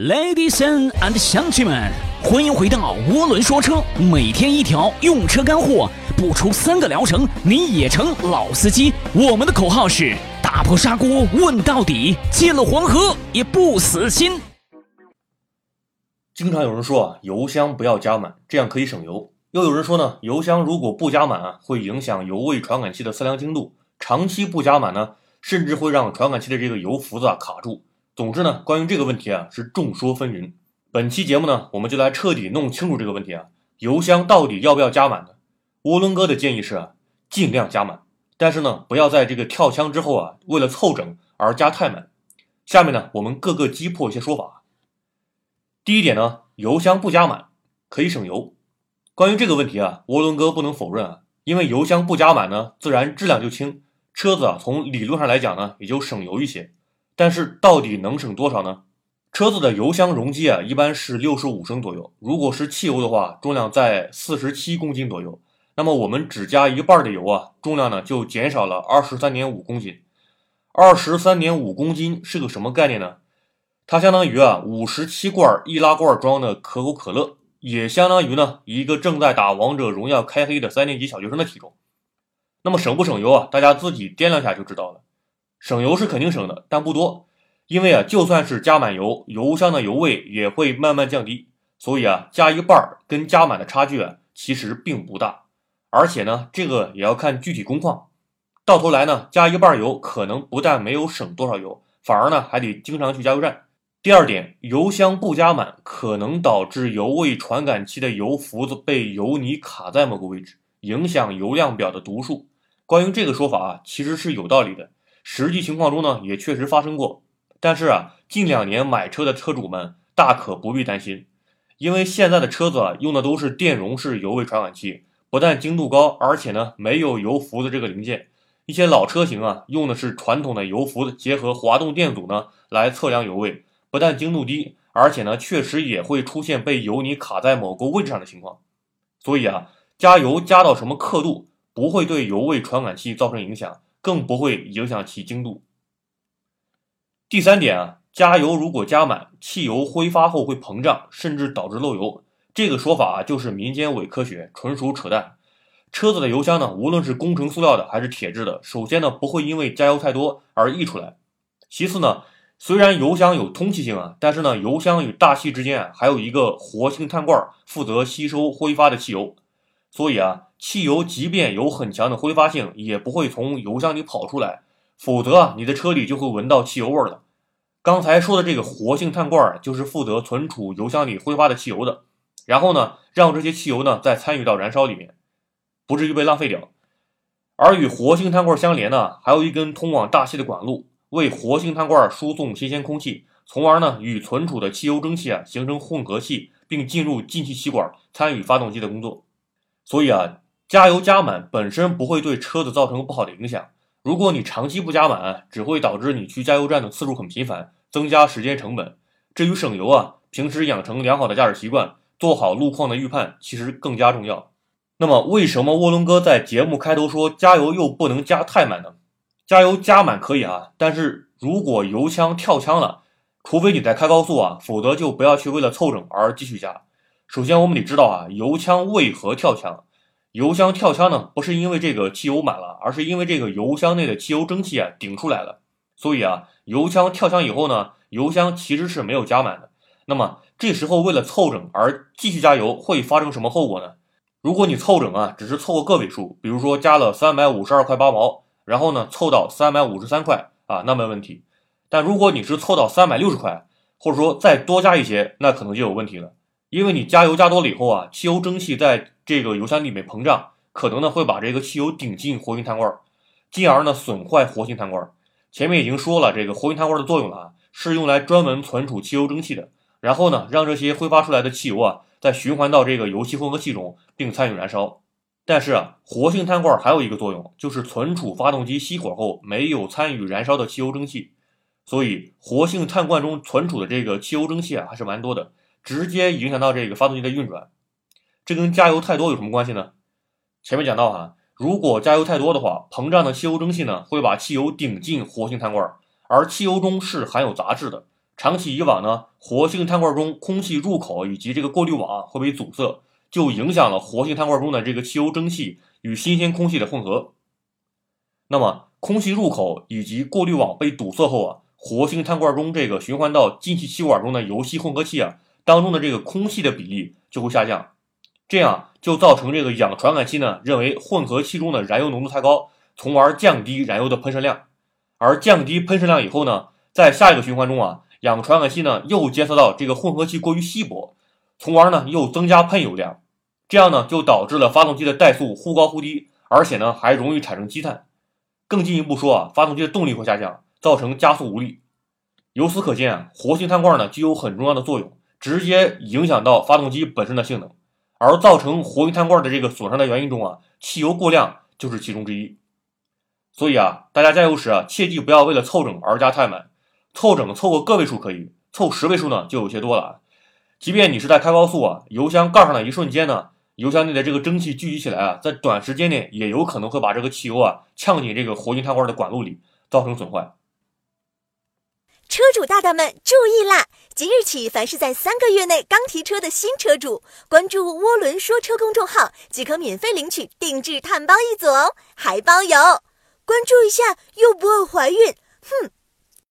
Ladies and 乡亲们，欢迎回到涡轮说车，每天一条用车干货，不出三个疗程你也成老司机。我们的口号是打破砂锅问到底，进了黄河也不死心。经常有人说啊，油箱不要加满，这样可以省油。又有人说呢，油箱如果不加满啊，会影响油位传感器的测量精度，长期不加满呢，甚至会让传感器的这个油浮子啊卡住。总之呢，关于这个问题啊，是众说纷纭。本期节目呢，我们就来彻底弄清楚这个问题啊，油箱到底要不要加满呢？涡轮哥的建议是啊，尽量加满，但是呢，不要在这个跳枪之后啊，为了凑整而加太满。下面呢，我们各个击破一些说法。第一点呢，油箱不加满可以省油。关于这个问题啊，涡轮哥不能否认啊，因为油箱不加满呢，自然质量就轻，车子啊，从理论上来讲呢，也就省油一些。但是到底能省多少呢？车子的油箱容积啊，一般是六十五升左右。如果是汽油的话，重量在四十七公斤左右。那么我们只加一半的油啊，重量呢就减少了二十三点五公斤。二十三点五公斤是个什么概念呢？它相当于啊五十七罐易拉罐装的可口可乐，也相当于呢一个正在打王者荣耀开黑的三年级小学生的体重。那么省不省油啊？大家自己掂量下就知道了。省油是肯定省的，但不多，因为啊，就算是加满油，油箱的油位也会慢慢降低，所以啊，加一半跟加满的差距啊，其实并不大。而且呢，这个也要看具体工况，到头来呢，加一半油可能不但没有省多少油，反而呢还得经常去加油站。第二点，油箱不加满可能导致油位传感器的油浮子被油泥卡在某个位置，影响油量表的读数。关于这个说法啊，其实是有道理的。实际情况中呢，也确实发生过，但是啊，近两年买车的车主们大可不必担心，因为现在的车子啊用的都是电容式油位传感器，不但精度高，而且呢没有油浮的这个零件。一些老车型啊用的是传统的油浮子结合滑动电阻呢来测量油位，不但精度低，而且呢确实也会出现被油泥卡在某个位置上的情况。所以啊，加油加到什么刻度不会对油位传感器造成影响。更不会影响其精度。第三点啊，加油如果加满，汽油挥发后会膨胀，甚至导致漏油。这个说法啊，就是民间伪科学，纯属扯淡。车子的油箱呢，无论是工程塑料的还是铁质的，首先呢，不会因为加油太多而溢出来。其次呢，虽然油箱有通气性啊，但是呢，油箱与大气之间啊，还有一个活性炭罐，负责吸收挥发的汽油。所以啊，汽油即便有很强的挥发性，也不会从油箱里跑出来，否则啊，你的车里就会闻到汽油味了。刚才说的这个活性炭罐就是负责存储油箱里挥发的汽油的，然后呢，让这些汽油呢再参与到燃烧里面，不至于被浪费掉。而与活性炭罐相连呢，还有一根通往大气的管路，为活性炭罐输送新鲜空气，从而呢与存储的汽油蒸汽啊形成混合气，并进入进气气管，参与发动机的工作。所以啊，加油加满本身不会对车子造成不好的影响。如果你长期不加满，只会导致你去加油站的次数很频繁，增加时间成本。至于省油啊，平时养成良好的驾驶习惯，做好路况的预判，其实更加重要。那么，为什么涡轮哥在节目开头说加油又不能加太满呢？加油加满可以啊，但是如果油枪跳枪了，除非你在开高速啊，否则就不要去为了凑整而继续加。首先，我们得知道啊，油枪为何跳枪？油箱跳枪呢，不是因为这个汽油满了，而是因为这个油箱内的汽油蒸汽啊顶出来了。所以啊，油枪跳枪以后呢，油箱其实是没有加满的。那么这时候为了凑整而继续加油，会发生什么后果呢？如果你凑整啊，只是凑个个位数，比如说加了三百五十二块八毛，然后呢凑到三百五十三块啊，那没问题。但如果你是凑到三百六十块，或者说再多加一些，那可能就有问题了。因为你加油加多了以后啊，汽油蒸汽在这个油箱里面膨胀，可能呢会把这个汽油顶进活性炭罐，进而呢损坏活性炭罐。前面已经说了，这个活性炭罐的作用了啊，是用来专门存储汽油蒸汽的，然后呢让这些挥发出来的汽油啊再循环到这个油气混合器中，并参与燃烧。但是啊，活性炭罐还有一个作用，就是存储发动机熄火后没有参与燃烧的汽油蒸汽。所以活性炭罐中存储的这个汽油蒸汽啊还是蛮多的。直接影响到这个发动机的运转，这跟加油太多有什么关系呢？前面讲到哈，如果加油太多的话，膨胀的汽油蒸汽呢会把汽油顶进活性炭罐，而汽油中是含有杂质的，长期以往呢，活性炭罐中空气入口以及这个过滤网会被阻塞，就影响了活性炭罐中的这个汽油蒸汽与新鲜空气的混合。那么，空气入口以及过滤网被堵塞后啊，活性炭罐中这个循环到进气气管中的油气混合气啊当中的这个空气的比例就会下降，这样就造成这个氧传感器呢认为混合气中的燃油浓度太高，从而降低燃油的喷射量。而降低喷射量以后呢，在下一个循环中啊，氧传感器呢又监测到这个混合气过于稀薄，从而呢又增加喷油量，这样呢就导致了发动机的怠速忽高忽低，而且呢还容易产生积碳。更进一步说啊，发动机的动力会下降，造成加速无力。由此可见啊，活性炭罐呢具有很重要的作用，直接影响到发动机本身的性能。而造成活性炭罐的这个损伤的原因中啊，汽油过量就是其中之一。所以啊，大家加油时啊，切记不要为了凑整而加太满。凑整凑个个位数可以，凑十位数呢就有些多了。即便你是在开高速啊，油箱盖上的一瞬间呢。油箱内的这个蒸汽聚集起来啊，在短时间内也有可能会把这个汽油啊呛进这个活性炭罐的管路里，造成损坏。车主大大们注意啦！即日起，凡是在三个月内刚提车的新车主，关注“涡轮说车”公众号即可免费领取定制碳包一组哦，还包邮。关注一下又不会怀孕，哼。